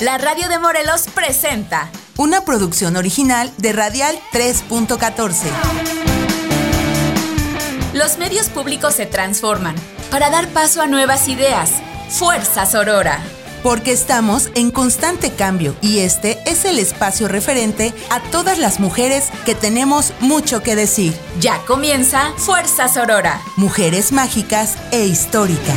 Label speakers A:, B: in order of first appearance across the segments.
A: La radio de Morelos presenta
B: una producción original de Radial 3.14.
A: Los medios públicos se transforman para dar paso a nuevas ideas. Fuerza Sorora.
B: Porque estamos en constante cambio y este es el espacio referente a todas las mujeres que tenemos mucho que decir.
A: Ya comienza Fuerza Sorora.
B: Mujeres mágicas e históricas.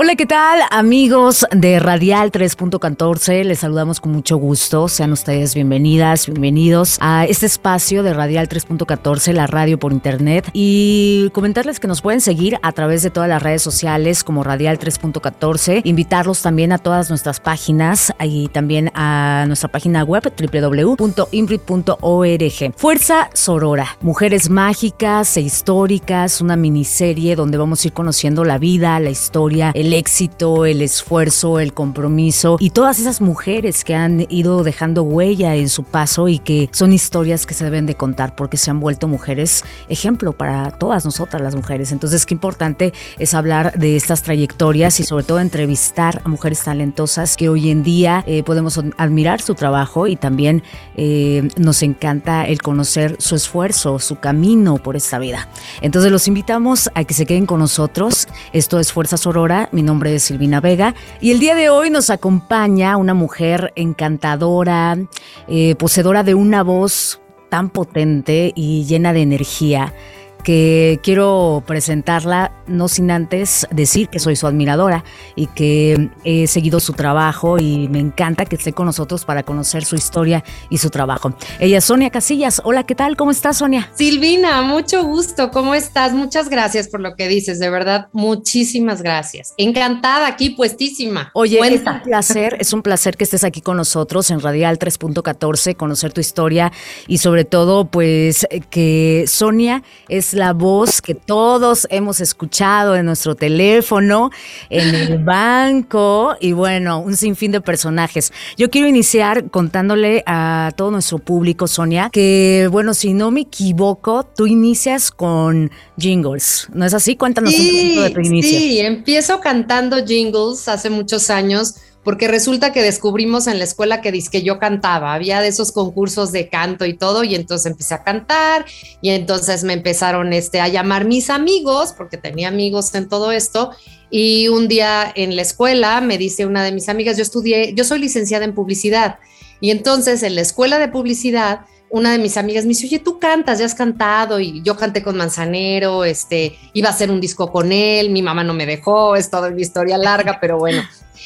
C: Hola, ¿qué tal amigos de Radial 3.14? Les saludamos con mucho gusto. Sean ustedes bienvenidas, bienvenidos a este espacio de Radial 3.14, la radio por internet. Y comentarles que nos pueden seguir a través de todas las redes sociales como Radial 3.14. Invitarlos también a todas nuestras páginas y también a nuestra página web www.imbrit.org. Fuerza Sorora, Mujeres Mágicas e Históricas, una miniserie donde vamos a ir conociendo la vida, la historia, el el éxito, el esfuerzo, el compromiso y todas esas mujeres que han ido dejando huella en su paso y que son historias que se deben de contar porque se han vuelto mujeres ejemplo para todas nosotras las mujeres. Entonces, qué importante es hablar de estas trayectorias y sobre todo entrevistar a mujeres talentosas que hoy en día eh, podemos admirar su trabajo y también eh, nos encanta el conocer su esfuerzo, su camino por esta vida. Entonces, los invitamos a que se queden con nosotros. Esto es Fuerza Sorora. Mi nombre es Silvina Vega y el día de hoy nos acompaña una mujer encantadora, eh, poseedora de una voz tan potente y llena de energía que quiero presentarla no sin antes decir que soy su admiradora y que he seguido su trabajo y me encanta que esté con nosotros para conocer su historia y su trabajo. Ella es Sonia Casillas. Hola, ¿qué tal? ¿Cómo estás, Sonia?
D: Silvina, mucho gusto. ¿Cómo estás? Muchas gracias por lo que dices. De verdad, muchísimas gracias. Encantada aquí, puestísima.
C: Oye, es un placer, es un placer que estés aquí con nosotros en Radial 3.14, conocer tu historia y sobre todo, pues, que Sonia es la voz que todos hemos escuchado en nuestro teléfono, en el banco y bueno, un sinfín de personajes. Yo quiero iniciar contándole a todo nuestro público, Sonia, que bueno, si no me equivoco, tú inicias con jingles, ¿no es así? Cuéntanos un poquito de tu inicio.
D: Sí, empiezo cantando jingles hace muchos años porque resulta que descubrimos en la escuela que que yo cantaba, había de esos concursos de canto y todo, y entonces empecé a cantar, y entonces me empezaron este, a llamar mis amigos, porque tenía amigos en todo esto, y un día en la escuela me dice una de mis amigas, yo estudié, yo soy licenciada en publicidad, y entonces en la escuela de publicidad, una de mis amigas me dice, oye, tú cantas, ya has cantado, y yo canté con Manzanero, este, iba a hacer un disco con él, mi mamá no me dejó, es toda una historia larga, pero bueno.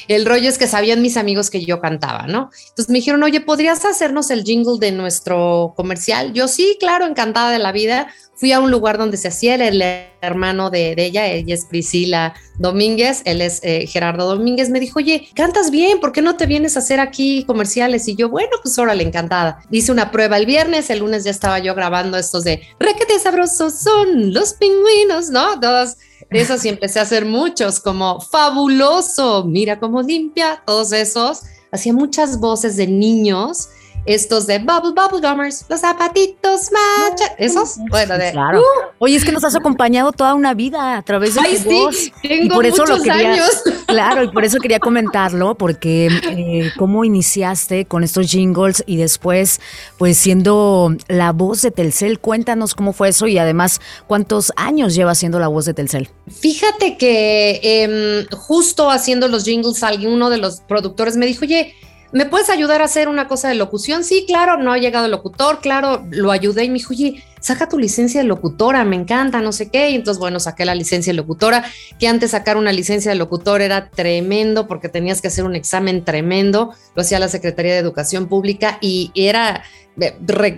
D: El rollo es que sabían mis amigos que yo cantaba, ¿no? Entonces me dijeron, oye, ¿podrías hacernos el jingle de nuestro comercial? Yo sí, claro, encantada de la vida. Fui a un lugar donde se hacía el hermano de, ella, ella es Priscila Domínguez, él es eh, Gerardo Domínguez, me dijo, oye, cantas bien, ¿por qué no te vienes a hacer aquí comerciales? Y yo, bueno, pues órale, encantada. Hice una prueba el viernes, el lunes ya estaba yo grabando estos de, requete sabrosos son los pingüinos, ¿no? Todos esos y empecé a hacer muchos, como fabuloso, mira cómo limpia, todos esos. Hacía muchas voces de niños estos de Bubble Bubble Gummers, los zapatitos macha, esos, bueno, de,
C: claro. Uh. Oye, es que nos has acompañado toda una vida a través de
D: Ay,
C: tu
D: sí,
C: voz.
D: Tengo
C: y por eso lo quería,
D: años.
C: Claro, y por eso quería comentarlo, porque eh, cómo iniciaste con estos jingles y después, pues siendo la voz de Telcel, cuéntanos cómo fue eso y además cuántos años llevas siendo la voz de Telcel.
D: Fíjate que eh, justo haciendo los jingles, alguno de los productores me dijo, oye, ¿me puedes ayudar a hacer una cosa de locución? Sí, claro, no ha llegado el locutor, claro, lo ayudé y me dijo, oye, saca tu licencia de locutora, me encanta, no sé qué. Y entonces, bueno, saqué la licencia de locutora, que antes sacar una licencia de locutor era tremendo porque tenías que hacer un examen tremendo, lo hacía la Secretaría de Educación Pública y era,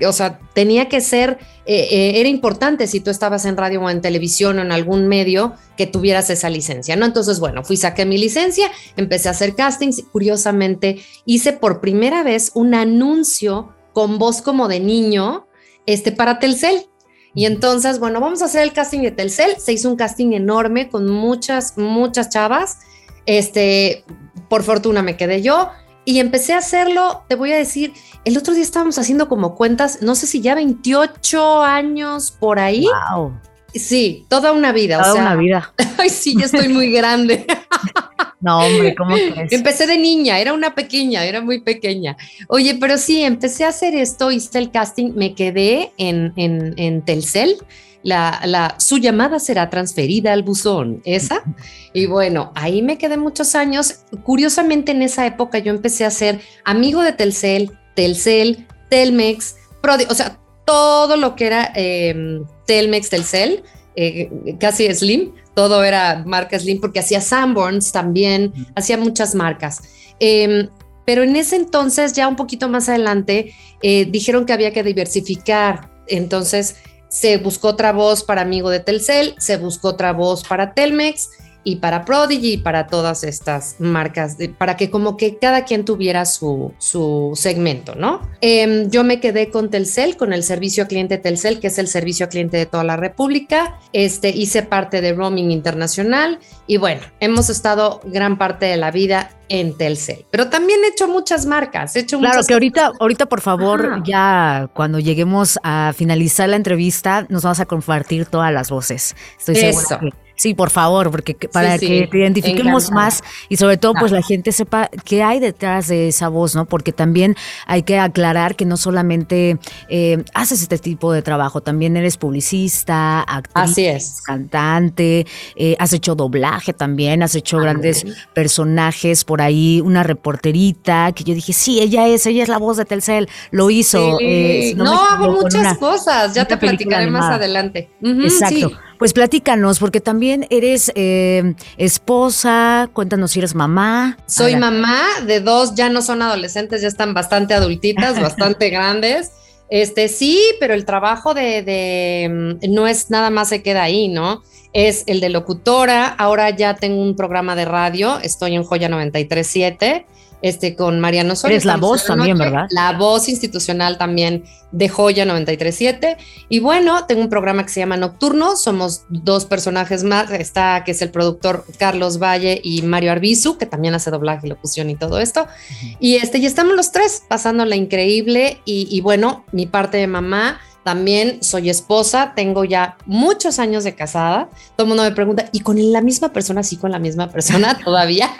D: o sea, tenía que ser, eh, eh, era importante si tú estabas en radio o en televisión o en algún medio que tuvieras esa licencia, ¿no? Entonces, bueno, fui, saqué mi licencia, empecé a hacer castings, curiosamente hice por primera vez un anuncio con voz como de niño, este, para Telcel. Y entonces, bueno, vamos a hacer el casting de Telcel. Se hizo un casting enorme con muchas, muchas chavas. Este, por fortuna me quedé yo y empecé a hacerlo, te voy a decir, el otro día estábamos haciendo como cuentas, no sé si ya 28 años por ahí.
C: Wow.
D: Sí, toda una vida.
C: Toda
D: o sea,
C: una vida.
D: Ay, sí, ya estoy muy grande.
C: No, hombre, ¿cómo crees?
D: Empecé de niña, era una pequeña, era muy pequeña. Oye, pero sí, empecé a hacer esto, hice el casting, me quedé en, en, Telcel. La, la, su llamada será transferida al buzón, esa. Y bueno, ahí me quedé muchos años. Curiosamente, en esa época yo empecé a ser amigo de Telcel, Telcel, Telmex, Prodi, o sea, todo lo que era eh, Telmex, Telcel, eh, casi Slim, todo era marca Slim porque hacía Sanborns también, hacía muchas marcas. Eh, pero en ese entonces, ya un poquito más adelante, eh, dijeron que había que diversificar. Entonces se buscó otra voz para Amigo de Telcel, se buscó otra voz para Telmex y para Prodigy y para todas estas marcas, de, para que como que cada quien tuviera su, su segmento, ¿no? Eh, yo me quedé con Telcel, con el servicio a cliente Telcel, que es el servicio a cliente de toda la República. Este, hice parte de roaming internacional y bueno, hemos estado gran parte de la vida en Telcel, pero también he hecho muchas marcas, he hecho
C: Claro,
D: muchas
C: que ahorita, ahorita por favor, ya cuando lleguemos a finalizar la entrevista, nos vamos a compartir todas las voces. Estoy
D: Eso.
C: segura que Sí, por favor, porque para
D: Sí,
C: que te identifiquemos
D: encantada.
C: más y sobre todo pues
D: Ah.
C: la gente sepa qué hay detrás de esa voz, ¿no? Porque también hay que aclarar que no solamente eh, haces este tipo de trabajo, también eres publicista, actriz,
D: Así es.
C: cantante, eh, has hecho doblaje también, has hecho
D: Ah,
C: grandes personajes por ahí, una reporterita que yo dije, sí, ella es, ella es la voz de Telcel, lo hizo.
D: Sí.
C: eh, si
D: no,
C: me
D: hago muchas
C: una-
D: cosas, ya te platicaré más adelante.
C: Exacto.
D: sí.
C: Pues platícanos, porque también eres eh, esposa, cuéntanos si eres mamá.
D: Soy mamá de dos, ya no son adolescentes, ya están bastante adultitas, bastante grandes. Este sí, pero el trabajo de, de, mm, no es nada más se queda ahí, ¿no? Es el de locutora. Ahora ya tengo un programa de radio, estoy en Joya 937, este con Mariano Osorio.
C: Eres la voz también,
D: noche,
C: ¿verdad?
D: La voz institucional también de Joya 937. Y bueno, tengo un programa que se llama Nocturno, somos dos personajes más, está que es el productor Carlos Valle y Mario Arbizu, que también hace doblaje, locución y todo esto. Y este, y estamos los tres pasándola increíble. Y, y bueno, mi parte de mamá. También soy esposa, tengo ya muchos años de casada. Todo el mundo me pregunta, ¿y con la misma persona? Sí, con la misma persona todavía.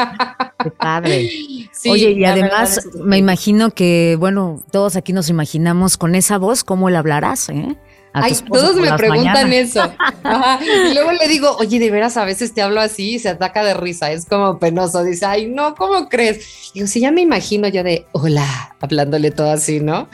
C: Qué padre.
D: Sí,
C: Oye, y además me imagino que, bueno, todos aquí nos imaginamos con esa voz, ¿cómo le hablarás? Eh?
D: Ay, todos me preguntan
C: mañanas.
D: eso. Ajá. Y luego le digo, oye, de veras a veces te hablo así y se ataca de risa. Es como penoso. Dice, ay, no, ¿cómo crees? Digo, sí, ya me imagino yo de hola, hablándole todo así, ¿no?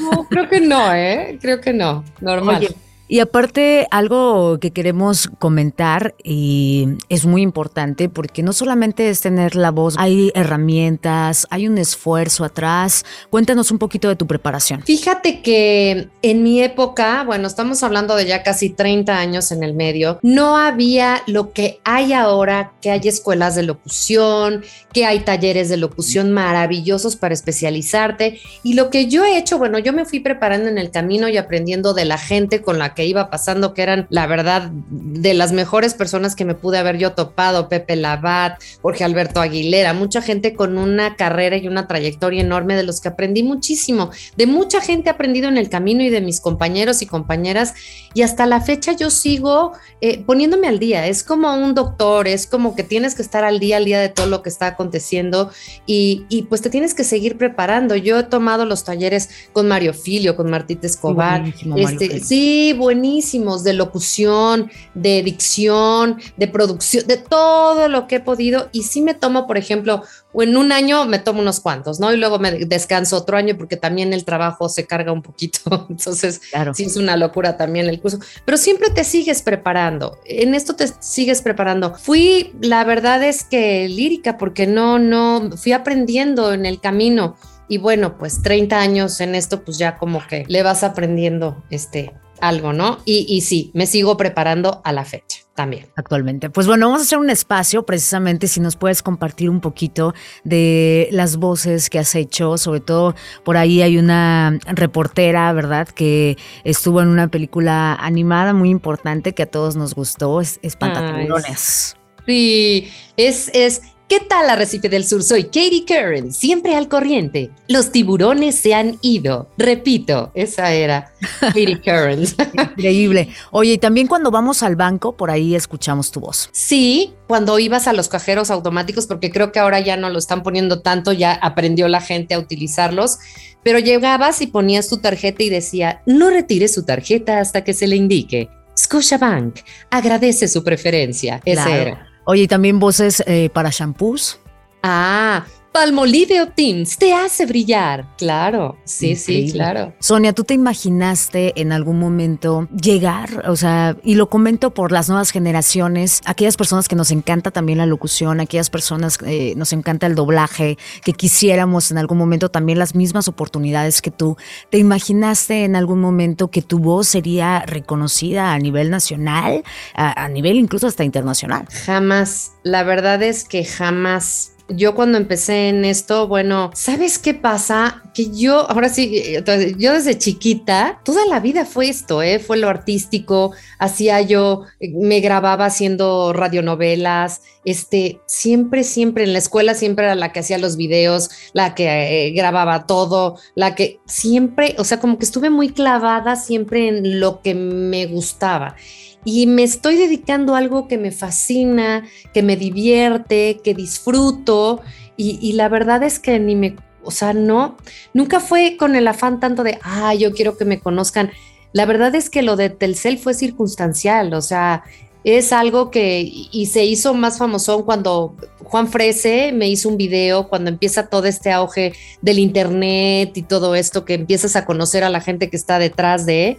D: No, creo que no, ¿eh? Creo que no. Normal.
C: Oye, y aparte, algo que queremos comentar y es muy importante porque no solamente es tener la voz, hay herramientas, hay un esfuerzo atrás. Cuéntanos un poquito de tu preparación.
D: Fíjate que en mi época, bueno, estamos hablando de ya casi 30 años en el medio, no había lo que hay ahora, que hay escuelas de locución, que hay talleres de locución maravillosos para especializarte. Y lo que yo he hecho, bueno, yo me fui preparando en el camino y aprendiendo de la gente con la iba pasando, que eran, la verdad, de las mejores personas que me pude haber yo topado, Pepe Labat, Jorge Alberto Aguilera, mucha gente con una carrera y una trayectoria enorme de los que aprendí muchísimo. De mucha gente aprendido en el camino y de mis compañeros y compañeras. Y hasta la fecha yo sigo eh, poniéndome al día. Es como un doctor, es como que tienes que estar al día, al día de todo lo que está aconteciendo y, y pues te tienes que seguir preparando. Yo he tomado los talleres con Mario Filio, con Martita Escobar. este, sí, buenísimos, de locución, de dicción, de producción, de todo lo que he podido. Y sí me tomo, por ejemplo, o en un año me tomo unos cuantos, ¿no? Y luego me descanso otro año porque también el trabajo se carga un poquito. Entonces,
C: Claro.
D: sí es una locura también el curso. Pero siempre te sigues preparando. En esto te sigues preparando. Fui, la verdad es que lírica, porque no, no, fui aprendiendo en el camino. Y bueno, pues 30 años en esto, pues ya como que le vas aprendiendo este algo, ¿no? Y, y sí, me sigo preparando a la fecha también.
C: actualmente. Pues bueno, vamos a hacer un espacio precisamente si nos puedes compartir un poquito de las voces que has hecho, sobre todo por ahí hay una reportera, ¿verdad? Que estuvo en una película animada muy importante que a todos nos gustó, es.
D: Sí, es, es ¿Qué tal Arrecife del Sur? Soy Katie Curran, siempre al corriente. Los tiburones se han ido. Repito, esa era Katie Curran.
C: Increíble. Oye, y también cuando vamos al banco, por ahí escuchamos tu voz.
D: Sí, cuando ibas a los cajeros automáticos, porque creo que ahora ya no lo están poniendo tanto, ya aprendió la gente a utilizarlos, pero llegabas y ponías tu tarjeta y decía, no retire su tarjeta hasta que se le indique. Scotiabank agradece su preferencia. Ese era.
C: Oye, también voces eh, para shampoos.
D: Ah, Palmolive Optims te hace brillar. Claro, sí, sí, claro.
C: Sonia, ¿tú te imaginaste en algún momento llegar? O sea, y lo comento por las nuevas generaciones, aquellas personas que nos encanta también la locución, aquellas personas que eh, nos encanta el doblaje, que quisiéramos en algún momento también las mismas oportunidades que tú. ¿Te imaginaste en algún momento que tu voz sería reconocida a nivel nacional, a, a nivel incluso hasta internacional?
D: Jamás. La verdad es que jamás yo cuando empecé en esto, bueno, ¿sabes qué pasa? Que yo, ahora sí, yo desde chiquita, toda la vida fue esto, ¿eh? Fue lo artístico, hacía yo, me grababa haciendo radionovelas, este, siempre, siempre en la escuela siempre era la que hacía los videos, la que eh, grababa todo, la que siempre, o sea, como que estuve muy clavada siempre en lo que me gustaba y me estoy dedicando a algo que me fascina, que me divierte, que disfruto y, la verdad es que ni me, o sea, no, nunca fue con el afán tanto de, ah, yo quiero que me conozcan. La verdad es que lo de Telcel fue circunstancial, o sea, es algo que y se hizo más famoso cuando Juan Frese me hizo un video cuando empieza todo este auge del internet y todo esto que empiezas a conocer a la gente que está detrás de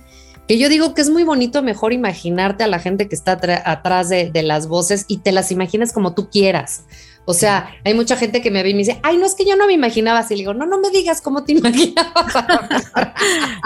D: que yo digo que es muy bonito mejor imaginarte a la gente que está atrás de, las voces y te las imaginas como tú quieras. O sea, hay mucha gente que me ve y me dice, ay, no es que yo no me imaginaba así. Le digo, no, no me digas cómo te imaginabas.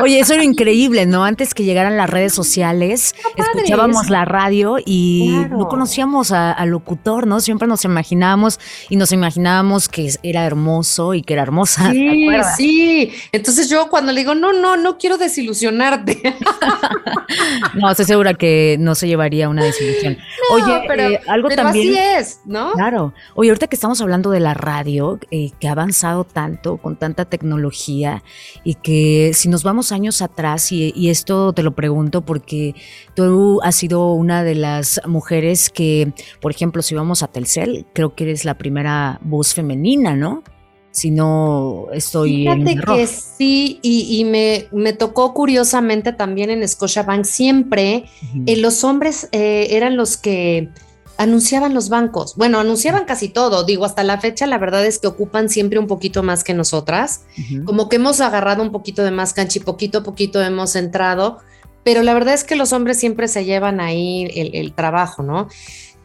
C: Oye, eso era increíble, ¿no? Antes que llegaran las redes sociales, escuchábamos la radio y no conocíamos al locutor, ¿no? Siempre nos imaginábamos y nos imaginábamos que era hermoso y que era hermosa.
D: Sí, sí. Entonces yo cuando le digo, no, no, no quiero desilusionarte.
C: no, estoy segura que no se llevaría una desilusión. Oye, pero, eh, algo también.
D: Así es, ¿no?
C: Claro. Oye, ahorita que estamos hablando de la radio, eh, que ha avanzado tanto con tanta tecnología y que si nos vamos años atrás, y, esto te lo pregunto porque tú has sido una de las mujeres que, por ejemplo, si vamos a Telcel, creo que eres la primera voz femenina, ¿no? si no estoy
D: Fíjate
C: en
D: que sí, y, me, me, tocó curiosamente también en Scotiabank, siempre eh, los hombres eh, eran los que anunciaban los bancos. Bueno, anunciaban casi todo. Digo, hasta la fecha la verdad es que ocupan siempre un poquito más que nosotras. Como que hemos agarrado un poquito de más cancha y poquito a poquito hemos entrado. Pero la verdad es que los hombres siempre se llevan ahí el, trabajo, ¿no?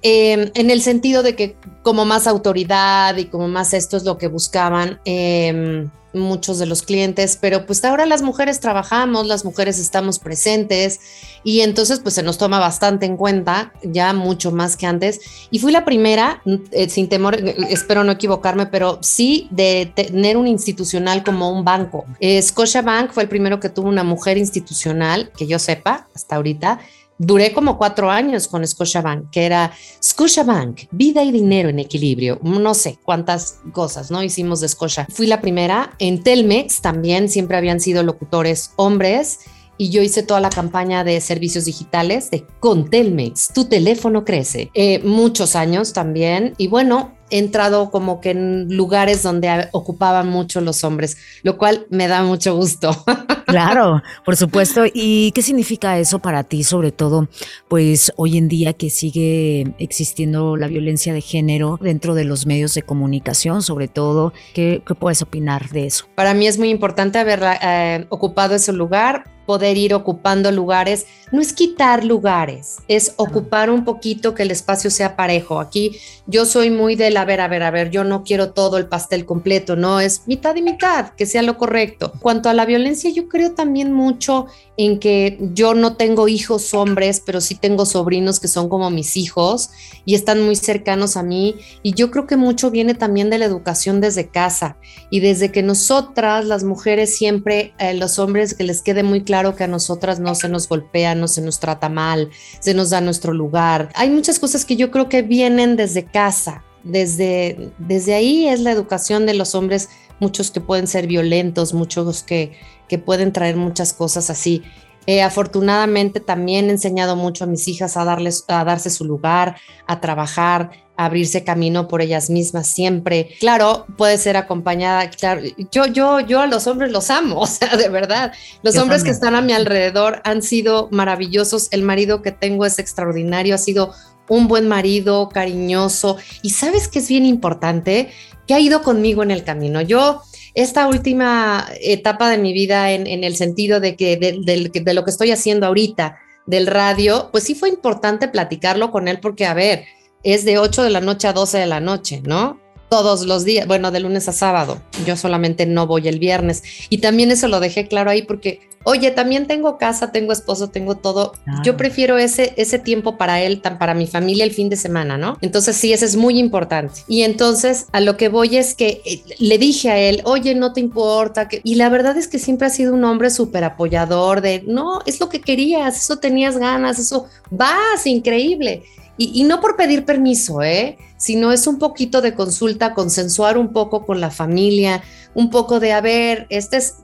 D: Em, en el sentido de que como más autoridad y como más esto es lo que buscaban. Eh, muchos de los clientes, pero pues ahora las mujeres trabajamos, las mujeres estamos presentes y entonces pues se nos toma bastante en cuenta, ya mucho más que antes. Y fui la primera, eh, sin temor, eh, espero no equivocarme, pero sí de tener un institucional como un banco. Eh, Scotia Bank fue el primero que tuvo una mujer institucional, que yo sepa, hasta ahorita duré como cuatro años con Scotiabank, que era Scotiabank, vida y dinero en equilibrio. No sé cuántas cosas, ¿no? Hicimos de Scotia. Fui la primera. En Telmex también siempre habían sido locutores hombres y yo hice toda la campaña de servicios digitales de con Telmex, tu teléfono crece. Eh, muchos años también. Y bueno, entrado como que en lugares donde ocupaban mucho los hombres, lo cual me da mucho gusto.
C: Claro, por supuesto. ¿Y qué significa eso para ti, sobre todo, pues hoy en día que sigue existiendo la violencia de género dentro de los medios de comunicación, sobre todo? ¿Qué, puedes opinar de eso?
D: Para mí es muy importante haber eh, ocupado ese lugar poder ir ocupando lugares. No es quitar lugares, es ocupar un poquito que el espacio sea parejo. Aquí yo soy muy del, a ver, a ver, a ver, yo no quiero todo el pastel completo, no, es mitad y mitad, que sea lo correcto. Cuanto a la violencia, yo creo también mucho en que yo no tengo hijos hombres, pero sí tengo sobrinos que son como mis hijos y están muy cercanos a mí. Y yo creo que mucho viene también de la educación desde casa y desde que nosotras, las mujeres, siempre, eh, los hombres, que les quede muy claro claro que a nosotras no se nos golpea, no se nos trata mal, se nos da nuestro lugar. Hay muchas cosas que yo creo que vienen desde casa, desde, desde ahí es la educación de los hombres, muchos que pueden ser violentos, muchos que, que pueden traer muchas cosas así. Eh, afortunadamente también he enseñado mucho a mis hijas a, darles, a darse su lugar, a trabajar, a abrirse camino por ellas mismas siempre. Claro, puede ser acompañada, claro, yo, yo, yo a los hombres los amo, o sea, de verdad. Los hombres que están a mi alrededor han sido maravillosos. El marido que tengo es extraordinario, ha sido un buen marido, cariñoso. Y sabes que es bien importante, que ha ido conmigo en el camino. Yo esta última etapa de mi vida en, el sentido de que de, lo que estoy haciendo ahorita del radio, pues sí fue importante platicarlo con él porque, a ver, es de 8 de la noche a 12 de la noche, ¿no? Todos los días, bueno, de lunes a sábado. Yo solamente no voy el viernes. Y también eso lo dejé claro ahí porque oye, también tengo casa, tengo esposo, tengo todo. Yo prefiero ese, ese tiempo para él, tan para mi familia el fin de semana, ¿no? Entonces sí, eso es muy importante. Y entonces a lo que voy es que eh, le dije a él, oye, no te importa. Que... Y la verdad es que siempre ha sido un hombre súper apoyador de, no, es lo que querías, eso tenías ganas, eso vas, increíble. Y, no por pedir permiso, ¿eh? sino es un poquito de consulta, consensuar un poco con la familia, un poco de, a ver, este es,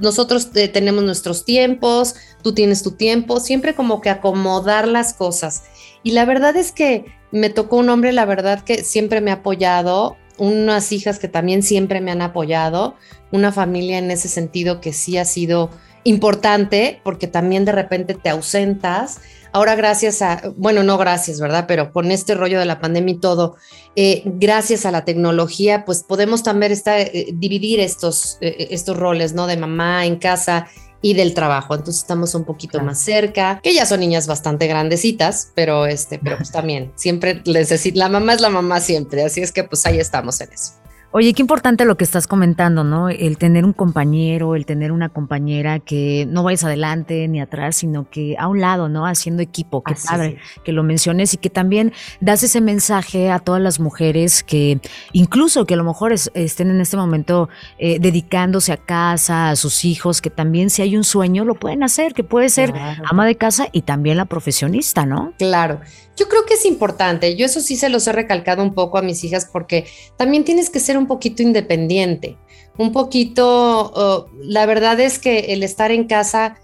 D: nosotros tenemos nuestros tiempos, tú tienes tu tiempo, siempre como que acomodar las cosas. Y la verdad es que me tocó un hombre, la verdad que siempre me ha apoyado, unas hijas que también siempre me han apoyado, una familia en ese sentido que sí ha sido importante porque también de repente te ausentas Ahora gracias a, bueno, no gracias, ¿verdad? Pero con este rollo de la pandemia y todo, eh, gracias a la tecnología, pues podemos también estar, eh, dividir estos, eh, estos roles, ¿no? De mamá en casa y del trabajo. Entonces estamos un poquito más cerca, que ya son niñas bastante grandecitas, pero este, pero pues también siempre les decir, la mamá es la mamá siempre, así es que pues ahí estamos en eso.
C: Oye, qué importante lo que estás comentando, ¿no? El tener un compañero, el tener una compañera que no vayas adelante ni atrás, sino que a un lado, ¿no? Haciendo equipo. Qué padre que lo menciones y que también das ese mensaje a todas las mujeres que, incluso que a lo mejor estén en este momento eh, dedicándose a casa, a sus hijos, que también si hay un sueño lo pueden hacer, que puede ser ama de casa y también la profesionista, ¿no?
D: Claro. Yo creo que es importante. Yo eso sí se los he recalcado un poco a mis hijas porque también tienes que ser un poquito independiente. Un poquito, oh, la verdad es que el estar en casa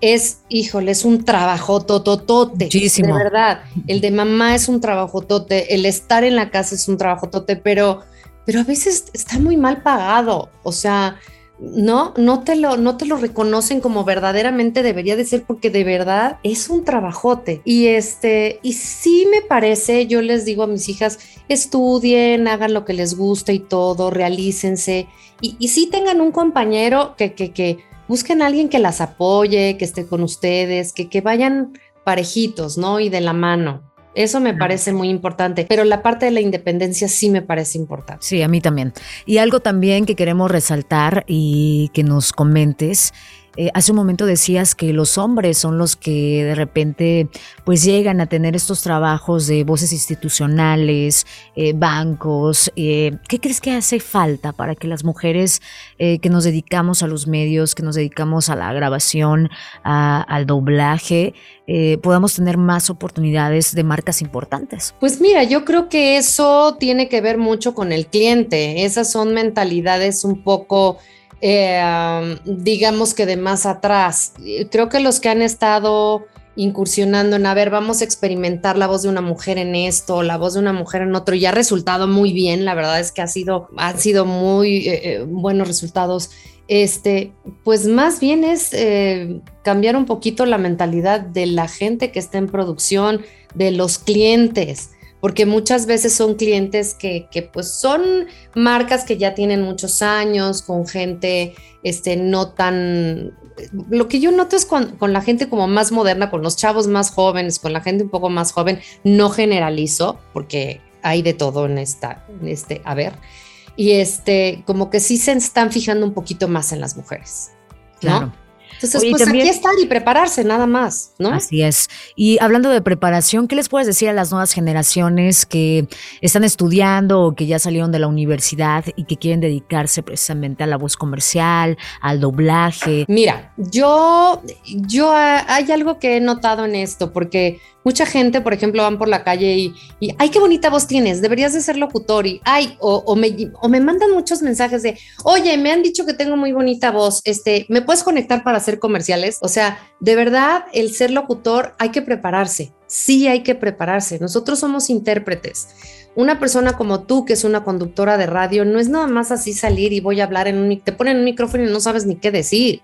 D: es, híjole, es un trabajo tototote. De verdad. El de mamá es un trabajo tote. El estar en la casa es un trabajo tote, pero, pero a veces está muy mal pagado. O sea, no, no te lo, no te lo reconocen como verdaderamente debería de ser porque de verdad es un trabajote. Y este, y sí me parece, yo les digo a mis hijas, estudien, hagan lo que les gusta y todo, realícense. Y, y sí tengan un compañero que, que, que busquen a alguien que las apoye, que esté con ustedes, que, que vayan parejitos, ¿no? Y de la mano. Eso me parece muy importante, pero la parte de la independencia sí me parece importante.
C: Sí, a mí también. Y algo también que queremos resaltar y que nos comentes eh, hace un momento decías que los hombres son los que de repente pues llegan a tener estos trabajos de voces institucionales, eh, bancos. Eh, ¿Qué crees que hace falta para que las mujeres que nos dedicamos a los medios, que nos dedicamos a la grabación, al doblaje, podamos tener más oportunidades de marcas importantes?
D: Pues mira, yo creo que eso tiene que ver mucho con el cliente. Esas son mentalidades un poco eh, digamos que de más atrás. Creo que los que han estado incursionando en, a ver, vamos a experimentar la voz de una mujer en esto, la voz de una mujer en otro, y ha resultado muy bien, la verdad es que ha sido, han sido muy eh, eh, buenos resultados. Este, pues más bien es cambiar un poquito la mentalidad de la gente que está en producción, de los clientes porque muchas veces son clientes que, pues son marcas que ya tienen muchos años, con gente este, no tan... Lo que yo noto es con, la gente como más moderna, con los chavos más jóvenes, con la gente un poco más joven, no generalizo, porque hay de todo en esta, en este, a ver, y este, como que sí se están fijando un poquito más en las mujeres, ¿no? Claro. Entonces, pues aquí estar y prepararse nada más, ¿no?
C: Así es. Y hablando de preparación, ¿qué les puedes decir a las nuevas generaciones que están estudiando o que ya salieron de la universidad y que quieren dedicarse precisamente a la voz comercial, al doblaje?
D: Mira, yo, yo hay algo que he notado en esto, porque mucha gente, por ejemplo, van por la calle y, ay, qué bonita voz tienes, deberías de ser locutor y, ay, o, o, me, o me mandan muchos mensajes de, oye, me han dicho que tengo muy bonita voz, este, ¿me puedes conectar para hacer comerciales? O sea, de verdad, el ser locutor hay que prepararse, sí hay que prepararse, nosotros somos intérpretes una persona como tú, que es una conductora de radio, no es nada más así salir y voy a hablar en un, te ponen un micrófono y no sabes ni qué decir.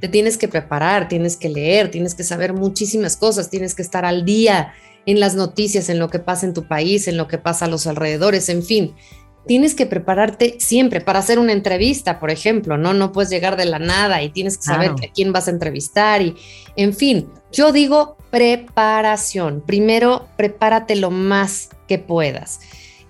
D: Te tienes que preparar, tienes que leer, tienes que saber muchísimas cosas, tienes que estar al día en las noticias, en lo que pasa en tu país, en lo que pasa a los alrededores, en fin. Tienes que prepararte siempre para hacer una entrevista, por ejemplo, ¿no? No puedes llegar de la nada y tienes que saber a quién vas a entrevistar y, en fin, yo digo preparación. Primero, prepárate lo más que puedas.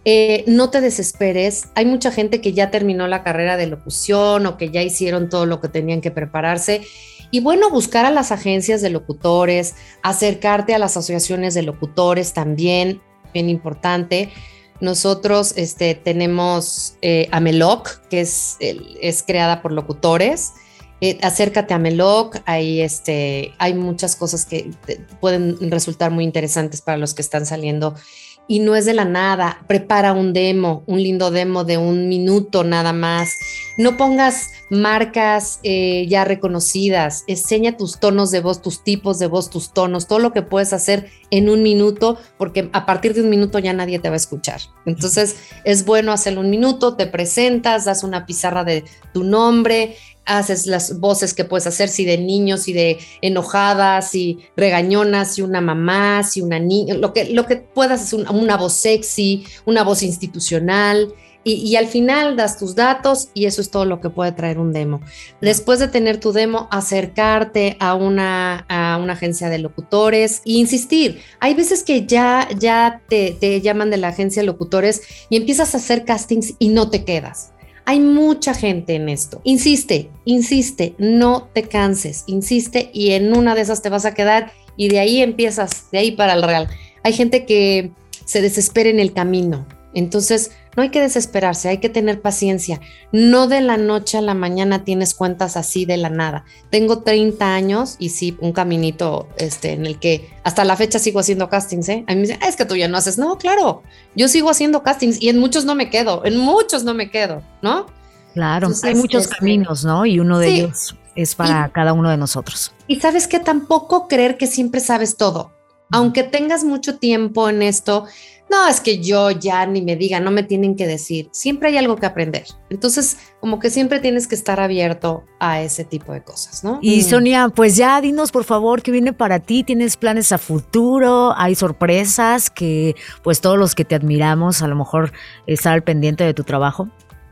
D: Eh, no te desesperes. Hay mucha gente que ya terminó la carrera de locución o que ya hicieron todo lo que tenían que prepararse. Y bueno, buscar a las agencias de locutores, acercarte a las asociaciones de locutores también, bien importante. Nosotros este, tenemos eh, Ameloc, que es, es creada por locutores. Eh, acércate a Meloc, hay, este, hay muchas cosas que pueden resultar muy interesantes para los que están saliendo y no es de la nada. Prepara un demo, un lindo demo de un minuto nada más. No pongas marcas eh, ya reconocidas. Enseña tus tonos de voz, tus tipos de voz, tus tonos, todo lo que puedes hacer en un minuto, porque a partir de un minuto ya nadie te va a escuchar. Entonces es bueno hacerlo un minuto, te presentas, das una pizarra de tu nombre, haces las voces que puedes hacer, si de niños, y de enojadas, y regañonas, si una mamá, si una niña, lo que, lo que puedas es una, voz sexy, una voz institucional. Y, al final das tus datos y eso es todo lo que puede traer un demo. Después de tener tu demo, acercarte a una, a una agencia de locutores e insistir. Hay veces que ya, ya te, te llaman de la agencia de locutores y empiezas a hacer castings y no te quedas. Hay mucha gente en esto. Insiste, insiste, no te canses, insiste y en una de esas te vas a quedar y de ahí empiezas, de ahí para el real. Hay gente que se desespera en el camino. Entonces, no hay que desesperarse, hay que tener paciencia. No de la noche a la mañana tienes cuentas así de la nada. Tengo 30 años y sí, un caminito este, en el que hasta la fecha sigo haciendo castings. ¿eh? A mí me dicen, es que tú ya no haces. No, claro, yo sigo haciendo castings y en muchos no me quedo, en muchos no me quedo, ¿no?
C: Claro, hay muchos este, caminos, ¿no? Y uno de ellos es para cada uno de nosotros.
D: Y sabes que tampoco creer que siempre sabes todo. Aunque tengas mucho tiempo en esto, no, es que yo ya ni me diga, no me tienen que decir, siempre hay algo que aprender. Entonces, como que siempre tienes que estar abierto a ese tipo de cosas, ¿no?
C: Y mm. Sonia, pues ya dinos por favor qué viene para ti, tienes planes a futuro, hay sorpresas que pues todos los que te admiramos a lo mejor estar al pendiente de tu trabajo.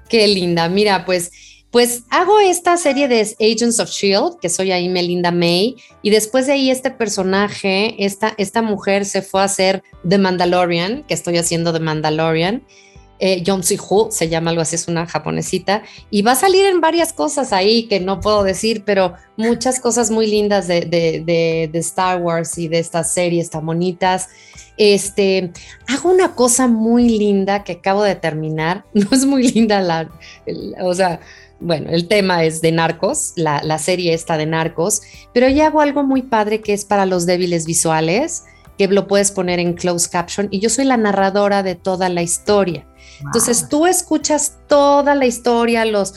D: Qué linda, mira, pues pues hago esta serie de Agents of Shield, que soy ahí Melinda May, y después de ahí este personaje, esta, esta mujer se fue a hacer The Mandalorian, que estoy haciendo The Mandalorian. Eh, Si-Hu, se llama algo así, es una japonesita, y va a salir en varias cosas ahí que no puedo decir, pero muchas cosas muy lindas de, de, de, Star Wars y de estas series tan bonitas. Este, hago una cosa muy linda que acabo de terminar, no es muy linda la, o sea, bueno, el tema es de narcos, la, serie está de narcos, pero ya hago algo muy padre que es para los débiles visuales, que lo puedes poner en closed caption y yo soy la narradora de toda la historia. Entonces tú escuchas toda la historia, los,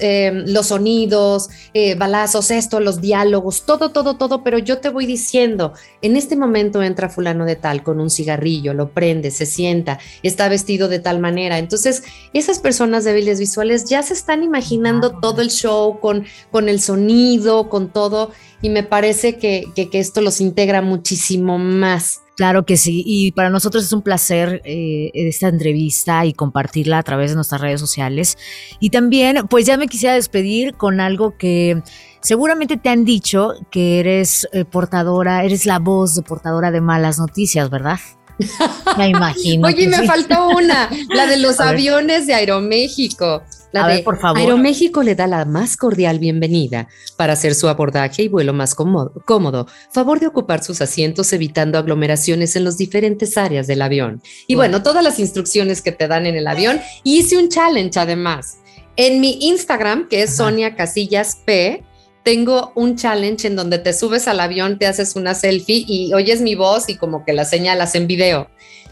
D: em, los sonidos, eh, balazos, esto, los diálogos, todo, todo, todo, pero yo te voy diciendo, en este momento entra fulano de tal con un cigarrillo, lo prende, se sienta, está vestido de tal manera. Entonces, esas personas débiles visuales ya se están imaginando todo el show con, con el sonido, con todo, y me parece que, que, que esto los integra muchísimo más.
C: Claro que sí, y para nosotros es un placer eh, esta entrevista y compartirla a través de nuestras redes sociales. Y también, pues ya me quisiera despedir con algo que seguramente te han dicho que eres eh, portadora, eres la voz de portadora de malas noticias, ¿verdad?
D: Me imagino. Oye, me faltó una, la de los aviones de Aeroméxico. La de por favor. Aeroméxico le da la más cordial bienvenida para hacer su abordaje y vuelo más cómodo. Favor de ocupar sus asientos evitando aglomeraciones en las diferentes áreas del avión. Y bueno, todas las instrucciones que te dan en el avión. hice un challenge además. En mi Instagram, que es Sonia Casillas P, tengo un challenge en donde te subes al avión, te haces una selfie y oyes mi voz y como que la señalas en video.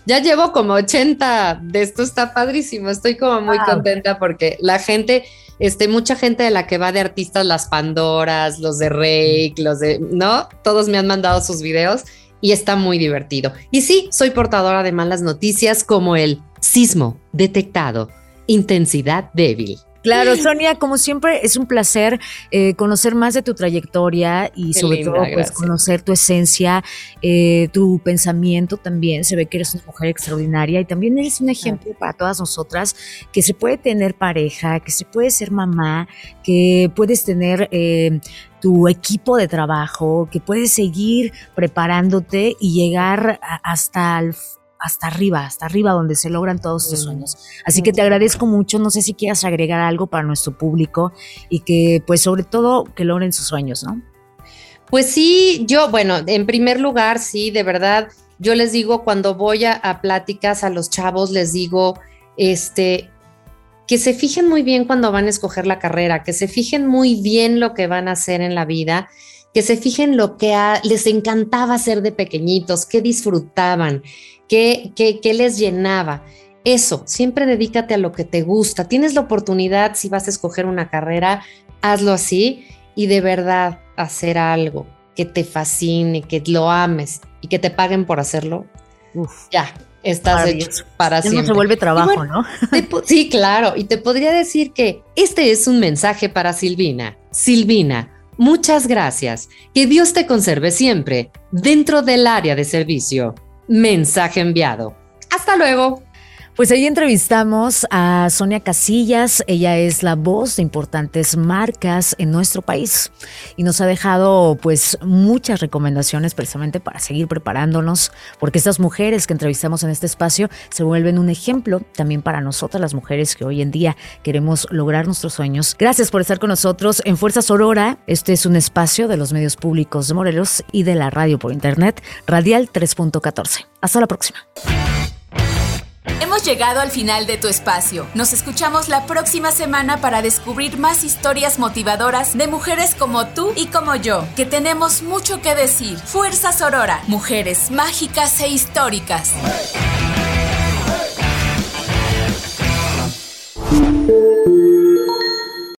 D: Ya llevo como 80 de esto, está padrísimo, estoy como muy contenta porque la gente, este, mucha gente de la que va de artistas, las Pandoras, los de Rake, los de, ¿no? Todos me han mandado sus videos y está muy divertido. Y sí, soy portadora de malas noticias como el sismo detectado, intensidad débil.
C: Claro, Sonia, como siempre, es un placer eh, conocer más de tu trayectoria y sobre todo pues, conocer tu esencia, eh, tu pensamiento también. Se ve que eres una mujer extraordinaria y también eres un ejemplo para todas nosotras que se puede tener pareja, que se puede ser mamá, que puedes tener eh, tu equipo de trabajo, que puedes seguir preparándote y llegar hasta el hasta arriba, hasta arriba donde se logran todos tus sueños. Así que te agradezco mucho, no sé si quieras agregar algo para nuestro público y que pues sobre todo que logren sus sueños, ¿no?
D: Pues sí, yo, bueno, en primer lugar, sí, de verdad, yo les digo cuando voy a, a pláticas a los chavos, les digo, este, que se fijen muy bien cuando van a escoger la carrera, que se fijen muy bien lo que van a hacer en la vida que se fijen lo que les encantaba hacer de pequeñitos, qué disfrutaban, qué, qué, les llenaba. Eso, siempre dedícate a lo que te gusta. Tienes la oportunidad, si vas a escoger una carrera, hazlo así y de verdad hacer algo que te fascine, que lo ames y que te paguen por hacerlo. ya, estás hecho para siempre.
C: No se vuelve trabajo, ¿no?
D: sí, claro. Y te podría decir que este es un mensaje para Silvina. Silvina, Muchas gracias. Que Dios te conserve siempre dentro del área de servicio. Mensaje enviado. Hasta luego.
C: Pues ahí entrevistamos a Sonia Casillas, ella es la voz de importantes marcas en nuestro país y nos ha dejado pues muchas recomendaciones precisamente para seguir preparándonos, porque estas mujeres que entrevistamos en este espacio se vuelven un ejemplo también para nosotras las mujeres que hoy en día queremos lograr nuestros sueños. Gracias por estar con nosotros en Fuerza Sorora. Este es un espacio de los medios públicos de Morelos y de la radio por internet, Radial 3.14. Hasta la próxima.
A: Hemos llegado al final de tu espacio. Nos escuchamos la próxima semana para descubrir más historias motivadoras de mujeres como tú y como yo, que tenemos mucho que decir. Fuerza Sorora, mujeres mágicas e históricas.